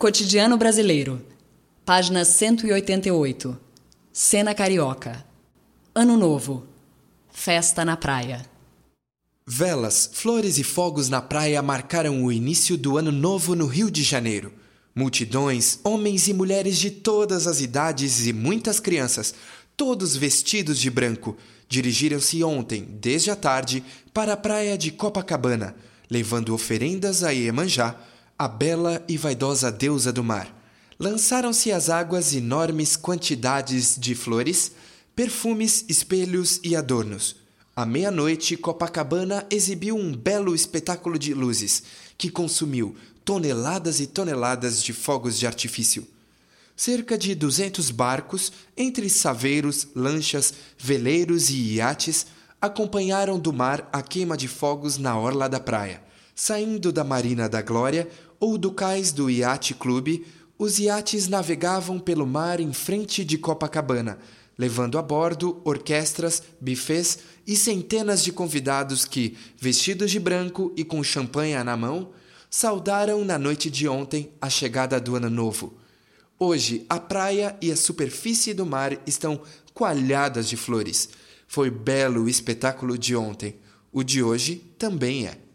Cotidiano Brasileiro, página 188. Cena Carioca. Ano Novo. Festa na praia. Velas, flores e fogos na praia marcaram o início do Ano Novo no Rio de Janeiro. Multidões, homens e mulheres de todas as idades e muitas crianças, todos vestidos de branco, dirigiram-se ontem, desde a tarde, para a praia de Copacabana, levando oferendas a Iemanjá, a bela e vaidosa deusa do mar. Lançaram-se às águas enormes quantidades de flores, perfumes, espelhos e adornos. À meia-noite, Copacabana exibiu um belo espetáculo de luzes, que consumiu toneladas e toneladas de fogos de artifício. Cerca de 200 barcos, entre saveiros, lanchas, veleiros e iates, acompanharam do mar a queima de fogos na orla da praia. Saindo da Marina da Glória ou do cais do Iate Clube, os iates navegavam pelo mar em frente de Copacabana, levando a bordo orquestras, bufês e centenas de convidados que, vestidos de branco e com champanhe na mão, saudaram na noite de ontem a chegada do Ano Novo. Hoje, a praia e a superfície do mar estão coalhadas de flores. Foi belo o espetáculo de ontem. O de hoje também é.